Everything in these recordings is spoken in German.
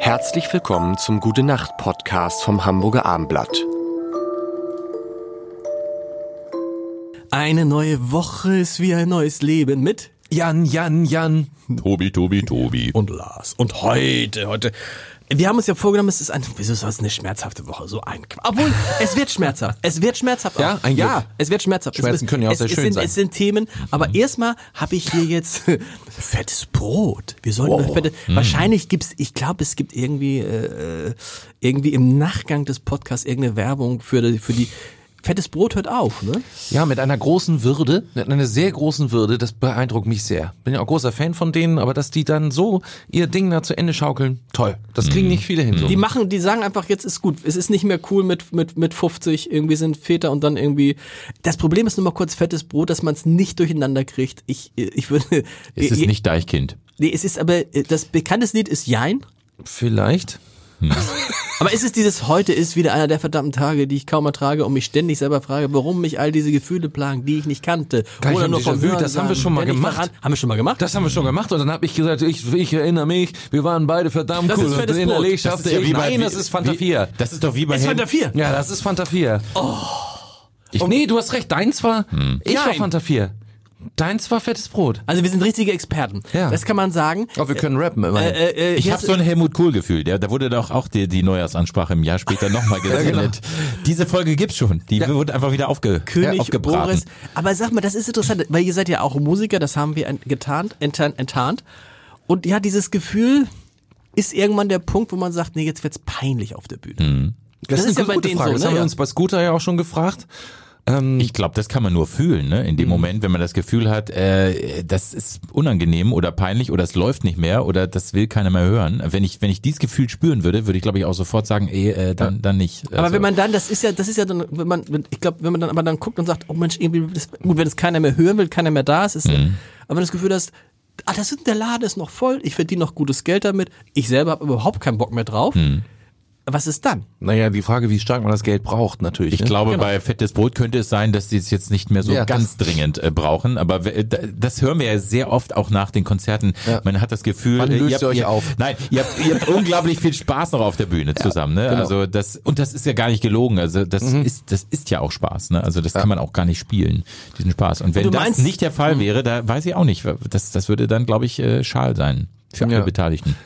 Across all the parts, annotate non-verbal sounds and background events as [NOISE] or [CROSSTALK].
Herzlich willkommen zum Gute Nacht Podcast vom Hamburger Armblatt. Eine neue Woche ist wie ein neues Leben mit Jan, Jan, Jan. Tobi, Tobi, Tobi. und Lars. Und heute, heute. Wir haben uns ja vorgenommen, es ist ein, wieso soll es eine schmerzhafte Woche? So ein, obwohl, es wird schmerzhaft. Es wird schmerzhaft. Ja, auch. ein Glück. Ja, es wird schmerzhaft. Schmerzen es, können ja auch es, sehr es schön sind, sein. Es sind Themen, aber erstmal habe ich hier jetzt [LAUGHS] fettes Brot. Wir sollten Wow. fette, wahrscheinlich gibt's, ich glaube, es gibt irgendwie, äh, irgendwie im Nachgang des Podcasts irgendeine Werbung für die, für die, fettes Brot hört auf, ne? Ja, mit einer großen Würde, mit einer sehr großen Würde, das beeindruckt mich sehr. Bin ja auch großer Fan von denen, aber dass die dann so ihr Ding da zu Ende schaukeln, toll. Das kriegen nicht viele hin. So. Die machen, die sagen einfach, jetzt ist gut. Es ist nicht mehr cool mit, mit, mit 50, irgendwie sind Väter und dann irgendwie. Das Problem ist nur mal kurz fettes Brot, dass man es nicht durcheinander kriegt. Ich, ich würde. Es ist nicht Deichkind. Nee, es ist aber, das bekannteste Lied ist Jein. Vielleicht. [LAUGHS] Aber ist es dieses heute ist wieder einer der verdammten Tage, die ich kaum ertrage und mich ständig selber frage, warum mich all diese Gefühle plagen, die ich nicht kannte. Nicht Oder nur vom Hören das haben wir schon mal ich gemacht. Verran, haben wir schon mal gemacht? Das haben wir schon gemacht und dann habe ich gesagt, ich, ich erinnere mich, wir waren beide verdammt Das cool ist und in der. Das ist ja wie das ist Fanta wie- 4. Das ist doch wie bei ist Helm- Fanta 4. Ja, das ist Fanta 4. Oh. Ich, nee, du hast recht, deins war, ich war Nein. Fanta 4. Deins war fettes Brot. Also wir sind richtige Experten. Ja. Das kann man sagen. Aber wir können rappen immerhin. Äh, äh, Ich hier habe ist- so ein Helmut Kohl-Gefühl. Der, da wurde doch auch die, die Neujahrsansprache im Jahr später nochmal [LAUGHS] gesendet. Diese Folge gibt's schon. Die wurde einfach wieder aufge, König ja, aufgebraten. Boris. Aber sag mal, das ist interessant, weil ihr seid ja auch Musiker, das haben wir getarnt, enttarnt, enttarnt. Und ja, dieses Gefühl ist irgendwann der Punkt, wo man sagt, nee, jetzt wird's peinlich auf der Bühne. Das, Das ist ja bei gute denen Frage. so, das ne? haben wir Ja. uns bei Scooter ja auch schon gefragt. Ich glaube, das kann man nur fühlen, ne? In dem Moment, wenn man das Gefühl hat, äh, das ist unangenehm oder peinlich oder es läuft nicht mehr oder das will keiner mehr hören. Wenn ich, wenn ich dieses Gefühl spüren würde, würde ich, glaube ich, auch sofort sagen, eh, äh, dann, dann nicht. Aber Also, wenn man dann, das ist ja, das ist ja dann, wenn man, ich glaube, wenn man dann aber dann guckt und sagt, oh Mensch, irgendwie, das, gut, wenn es keiner mehr hören will, keiner mehr da ist, ist Mhm. aber wenn das Gefühl hast, ah, das ist, der Laden ist noch voll, ich verdiene noch gutes Geld damit, ich selber habe überhaupt keinen Bock mehr drauf. Mhm. Was ist dann? Naja, die Frage, wie stark man das Geld braucht, natürlich. Ich ne? glaube, bei fettes Brot könnte es sein, dass die es jetzt nicht mehr so Ja, ganz dringend äh, brauchen. Aber da- das hören wir ja sehr oft auch nach den Konzerten. Ja. Man hat das Gefühl, Wann äh, löst ihr, habt, ihr euch ihr, auf? Nein, ihr habt, ihr habt [LAUGHS] unglaublich viel Spaß noch auf der Bühne zusammen. Ne? genau. Also das und das ist ja gar nicht gelogen. Also das Mhm. ist das ist ja auch Spaß. Ne? Also das kann man auch gar nicht spielen, diesen Spaß. Und wenn Du das meinst- nicht der Mhm. Fall wäre, da weiß ich auch nicht. Das das würde dann, glaube ich, äh, schal sein für alle Ja. Beteiligten.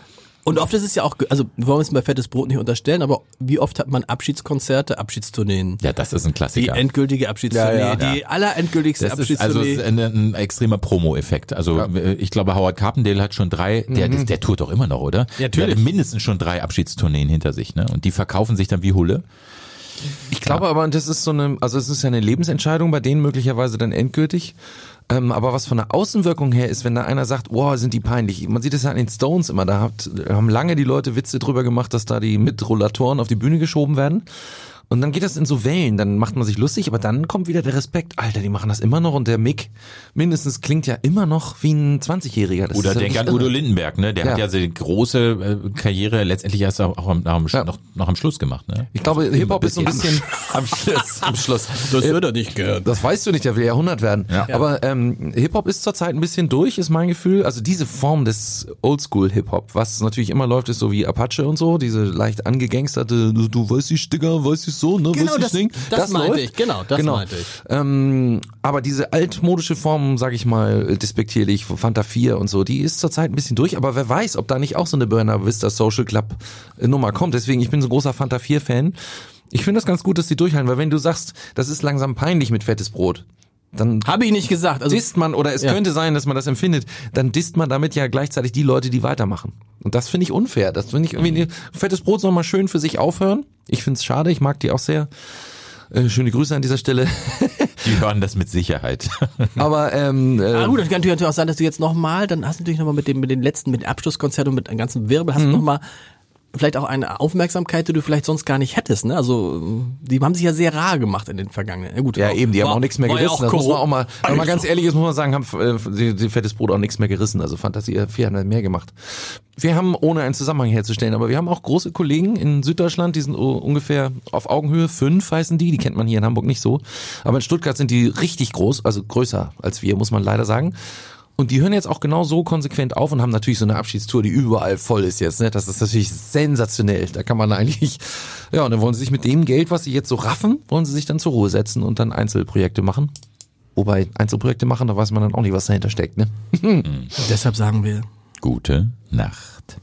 Und oft ist es ja auch, also wir wollen es bei fettes Brot nicht unterstellen, aber wie oft hat man Abschiedskonzerte, Abschiedstourneen? Ja, das ist ein Die Klassiker. endgültige Abschiedstournee, Ja, ja. die allerendgültigste Das ist also Abschiedstournee. es ist ein, ein extremer Promo-Effekt. Also ich glaube, Howard Carpendale hat schon drei, der, der, der tourt doch immer noch, oder? Ja, Der natürlich. hat mindestens schon drei Abschiedstourneen hinter sich, ne? Und die verkaufen sich dann wie Hulle. Ich glaube aber, das ist so eine, also es ist ja eine Lebensentscheidung bei denen möglicherweise dann endgültig. Ähm, aber was von der Außenwirkung her ist, wenn da einer sagt, wow, sind die peinlich. Man sieht es ja an den Stones immer, da hat, haben lange die Leute Witze drüber gemacht, dass da die Mitrollatoren auf die Bühne geschoben werden. Und dann geht das in so Wellen, dann macht man sich lustig, aber dann kommt wieder der Respekt. Alter, die machen das immer noch und der Mick mindestens klingt ja immer noch wie ein 20-Jähriger. Das Oder ja denk an Udo. Lindenberg, ne? Der Ja. hat ja seine große äh, Karriere letztendlich erst auch, auch am, am, Ja. noch, noch am Schluss gemacht, ne? Ich glaube, Hip-Hop ist so ein Bis bisschen [LAUGHS] am Schluss. Am Schluss. Das wird er nicht gehört. Das weißt du nicht, der will ja 100 werden. Ja. Aber ähm, Hip-Hop ist zurzeit ein bisschen durch, ist mein Gefühl. Also diese Form des Oldschool-Hip-Hop, was natürlich immer läuft, ist so wie Apache und so, diese leicht angegangsterte, du, du weißt ich, Digga, weißt ich so, ne, Genau, das- Ding. das meinte ich, genau, das meinte ich. Ähm, aber diese altmodische Form, sag ich mal, despektierlich, Fanta 4 und so, die ist zurzeit ein bisschen durch, aber wer weiß, ob da nicht auch so eine Burner Vista Social Club äh, Nummer kommt. Deswegen, ich bin so ein großer Fanta 4 Fan. Ich finde das ganz gut, dass die durchhalten, weil wenn du sagst, das ist langsam peinlich mit fettes Brot, dann Habe ich nicht gesagt. Also disst man, oder es Ja. könnte sein, dass man das empfindet, dann disst man damit ja gleichzeitig die Leute, die weitermachen. Und das finde ich unfair. Das finde ich irgendwie, fettes Brot soll mal schön für sich aufhören. Ich finde es schade, ich mag die auch sehr. Äh, schöne Grüße an dieser Stelle. [LAUGHS] Die hören das mit Sicherheit. [LAUGHS] Aber ähm, äh, Ah, gut, das kann natürlich auch sein, dass du jetzt nochmal, dann hast du natürlich nochmal mit dem, mit den letzten, mit dem Abschlusskonzert und mit einem ganzen Wirbel, hast Mhm. du nochmal vielleicht auch eine Aufmerksamkeit, die du vielleicht sonst gar nicht hättest, ne? Also, die haben sich ja sehr rar gemacht in den vergangenen. Ja, gut, Ja, eben, die haben war- auch nichts mehr gerissen. Ja das muss man auch mal, wenn man ganz ehrlich ist, muss man sagen, haben äh, die, die fettes Brot auch nichts mehr gerissen. Also Fantasie 4 haben mehr gemacht. Wir haben, ohne einen Zusammenhang herzustellen, aber wir haben auch große Kollegen in Süddeutschland, die sind ungefähr auf Augenhöhe, fünf heißen die, die kennt man hier in Hamburg nicht so. Aber in Stuttgart sind die richtig groß, also größer als wir, muss man leider sagen. Und die hören jetzt auch genau so konsequent auf und haben natürlich so eine Abschiedstour, die überall voll ist jetzt. Ne? Das ist natürlich sensationell. Da kann man eigentlich, ja, und dann wollen sie sich mit dem Geld, was sie jetzt so raffen, wollen sie sich dann zur Ruhe setzen und dann Einzelprojekte machen. Wobei Einzelprojekte machen, da weiß man dann auch nicht, was dahinter steckt. Ne? [LAUGHS] Deshalb sagen wir Gute Nacht.